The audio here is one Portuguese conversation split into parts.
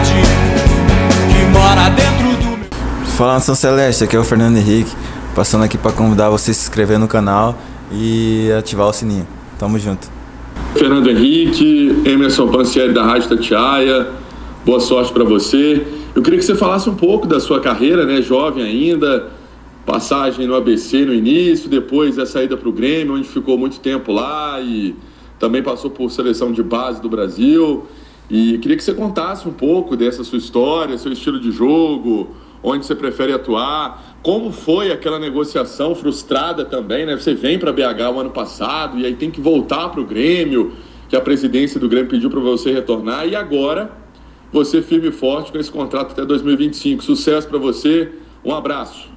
que mora dentro do meu. Fala Nação Celeste, aqui é o Fernando Henrique, passando aqui para convidar você a se inscrever no canal e ativar o sininho. Tamo junto. Fernando Henrique, Emerson Pancieri da Rádio Tatiaia, boa sorte para você. Eu queria que você falasse um pouco da sua carreira, né, jovem ainda, passagem no ABC no início, depois a saída para o Grêmio, onde ficou muito tempo lá e também passou por seleção de base do Brasil. E queria que você contasse um pouco dessa sua história, seu estilo de jogo, onde você prefere atuar, como foi aquela negociação frustrada também, né? Você vem para BH o ano passado e aí tem que voltar para o Grêmio, que a presidência do Grêmio pediu para você retornar, e agora você firme e forte com esse contrato até 2025. Sucesso para você, um abraço.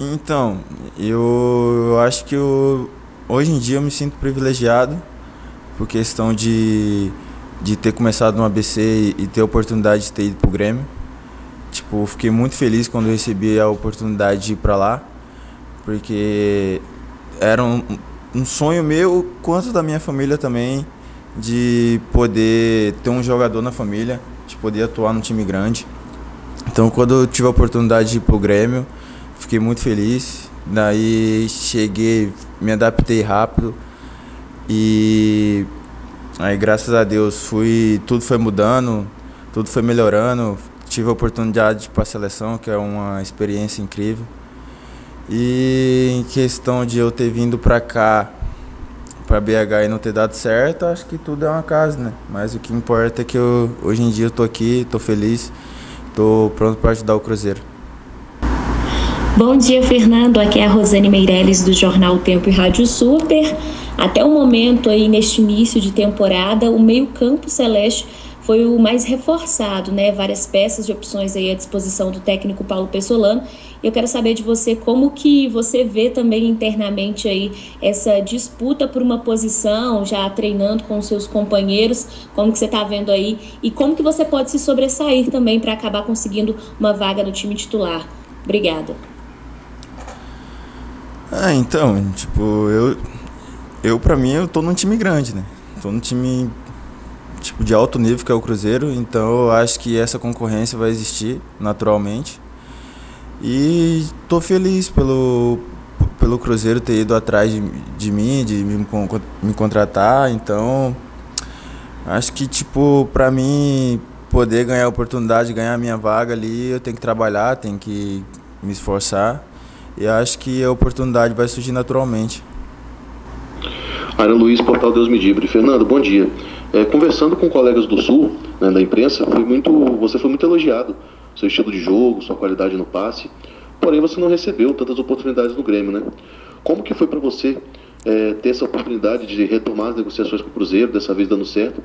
Então, eu, acho que eu, hoje em dia eu me sinto privilegiado por questão de, de ter começado no ABC e, ter a oportunidade de ter ido pro Grêmio. Tipo, fiquei muito feliz quando recebi a oportunidade de ir para lá, porque era um, um sonho meu, quanto da minha família também, de poder ter um jogador na família, de poder atuar no time grande. Então, quando eu tive a oportunidade de ir pro Grêmio, fiquei muito feliz. Daí cheguei, me adaptei rápido e aí graças a Deus fui, tudo foi mudando, tudo foi melhorando tive a oportunidade para a seleção, que é uma experiência incrível. E em questão de eu ter vindo para cá, para BH e não ter dado certo, acho que tudo é uma casa, né? Mas o que importa é que eu, hoje em dia eu tô aqui, tô feliz, tô pronto para ajudar o Cruzeiro. Bom dia, Fernando. Aqui é a Rosane Meirelles do Jornal Tempo e Rádio Super. Até o momento aí neste início de temporada, o meio-campo celeste foi o mais reforçado, né? Várias peças de opções aí à disposição do técnico Paulo Pessolano. Eu quero saber de você como que você vê também internamente aí essa disputa por uma posição, já treinando com seus companheiros, como que você está vendo aí e como que você pode se sobressair também para acabar conseguindo uma vaga no time titular. Obrigada. Ah, então, tipo, eu eu para mim eu tô num time grande, né? Tô num time tipo de alto nível que é o Cruzeiro, então eu acho que essa concorrência vai existir naturalmente. E tô feliz pelo pelo Cruzeiro ter ido atrás de, de mim, de me, me contratar, então acho que tipo para mim poder ganhar a oportunidade de ganhar a minha vaga ali, eu tenho que trabalhar, tenho que me esforçar. E acho que a oportunidade vai surgir naturalmente. Ara Luiz, Portal Deus Me Livre. Fernando, bom dia. É, conversando com colegas do Sul, né, da imprensa, foi muito, você foi muito elogiado. Seu estilo de jogo, sua qualidade no passe. Porém, você não recebeu tantas oportunidades no Grêmio, né? Como que foi para você é, ter essa oportunidade de retomar as negociações com o Cruzeiro, dessa vez dando certo,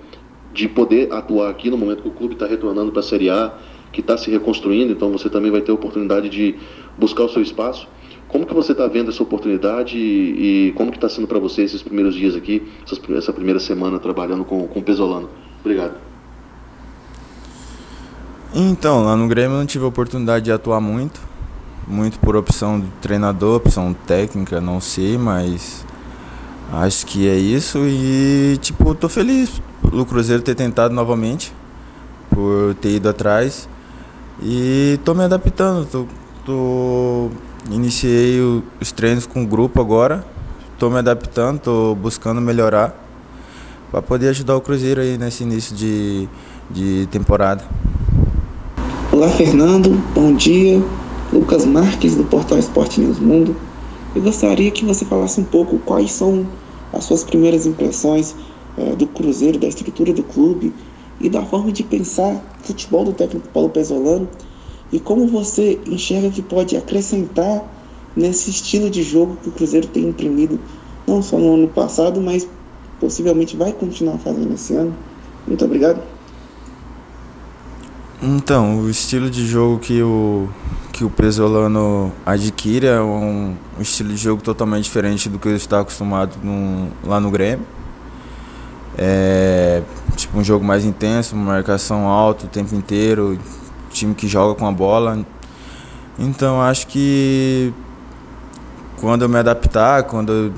de poder atuar aqui no momento que o clube está retornando para a Série A, que está se reconstruindo, então você também vai ter a oportunidade de buscar o seu espaço. Como que você está vendo essa oportunidade e, e como que está sendo para você esses primeiros dias aqui, essas, essa primeira semana trabalhando com, com o Pesolano? Obrigado. Então, lá no Grêmio eu não tive a oportunidade de atuar muito, muito por opção do treinador, opção técnica, não sei, mas acho que é isso e tipo, tô feliz pelo Cruzeiro ter tentado novamente, por ter ido atrás e tô me adaptando, tô, tô Iniciei o, os treinos com o grupo agora. Estou me adaptando, estou buscando melhorar para poder ajudar o Cruzeiro aí nesse início de, de temporada. Olá, Fernando. Bom dia. Lucas Marques, do portal Esporte News Mundo. Eu gostaria que você falasse um pouco quais são as suas primeiras impressões é, do Cruzeiro, da estrutura do clube e da forma de pensar futebol do técnico Paulo Pesolano e como você enxerga que pode acrescentar nesse estilo de jogo que o Cruzeiro tem imprimido, não só no ano passado, mas possivelmente vai continuar fazendo esse ano. Muito obrigado. Então, o estilo de jogo que o, que o Pesolano adquire é um, um estilo de jogo totalmente diferente do que ele está acostumado no, lá no Grêmio. É tipo um jogo mais intenso, marcação alta o tempo inteiro, time que joga com a bola. Então acho que quando eu me adaptar, quando eu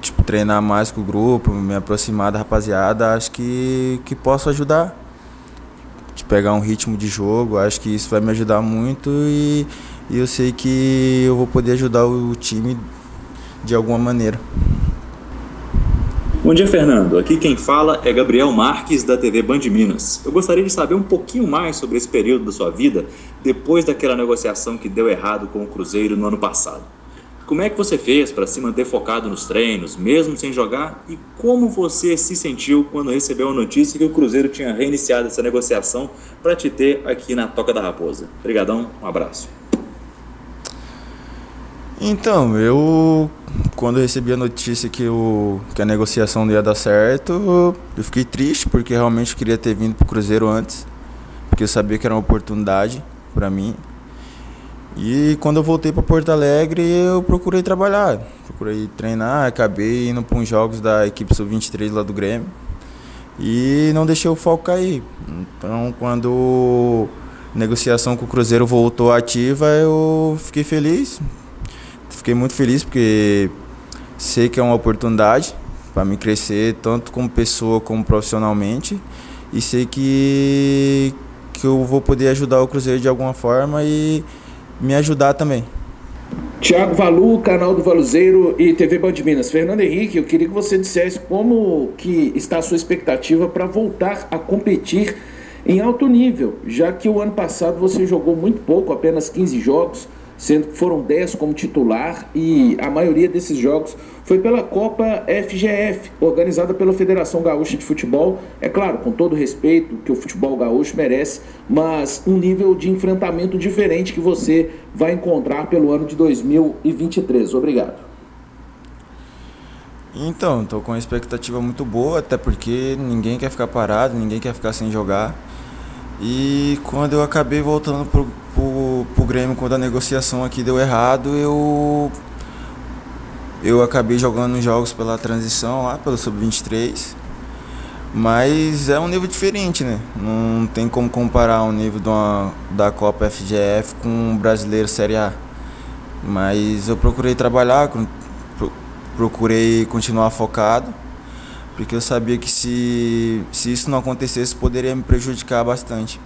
tipo, treinar mais com o grupo, me aproximar da rapaziada, acho que, que posso ajudar. De pegar um ritmo de jogo, acho que isso vai me ajudar muito e, e eu sei que eu vou poder ajudar o time de alguma maneira. Bom dia, Fernando. Aqui quem fala é Gabriel Marques, da TV Band Minas. Eu gostaria de saber um pouquinho mais sobre esse período da sua vida depois daquela negociação que deu errado com o Cruzeiro no ano passado. Como é que você fez para se manter focado nos treinos, mesmo sem jogar? E como você se sentiu quando recebeu a notícia que o Cruzeiro tinha reiniciado essa negociação para te ter aqui na Toca da Raposa? Obrigadão, um abraço. Então, eu quando eu recebi a notícia que, o, que a negociação não ia dar certo, eu fiquei triste porque realmente queria ter vindo pro Cruzeiro antes, porque eu sabia que era uma oportunidade para mim. E quando eu voltei para Porto Alegre, eu procurei trabalhar, procurei treinar, acabei indo para uns jogos da equipe sub-23 lá do Grêmio. E não deixei o foco cair. Então, quando a negociação com o Cruzeiro voltou ativa, eu fiquei feliz, fiquei muito feliz porque sei que é uma oportunidade para me crescer tanto como pessoa como profissionalmente e sei que que eu vou poder ajudar o Cruzeiro de alguma forma e me ajudar também. Tiago Valu, canal do Valuzeiro e TV Band Minas. Fernando Henrique, eu queria que você dissesse como que está a sua expectativa para voltar a competir em alto nível, já que o ano passado você jogou muito pouco, apenas 15 jogos, sendo que foram 10 como titular e a maioria desses jogos foi pela Copa FGF, organizada pela Federação Gaúcha de Futebol. É claro, com todo respeito que o futebol gaúcho merece, mas um nível de enfrentamento diferente que você vai encontrar pelo ano de 2023. Obrigado. Então, estou com uma expectativa muito boa, até porque ninguém quer ficar parado, ninguém quer ficar sem jogar. E quando eu acabei voltando pro, pro Grêmio, quando a negociação aqui deu errado, eu eu acabei jogando jogos pela transição lá, pelo Sub-23. Mas é um nível diferente, né? Não tem como comparar o nível uma, da Copa FGF com o brasileiro Série A. Mas eu procurei trabalhar, procurei continuar focado porque eu sabia que se, se isso não acontecesse poderia me prejudicar bastante.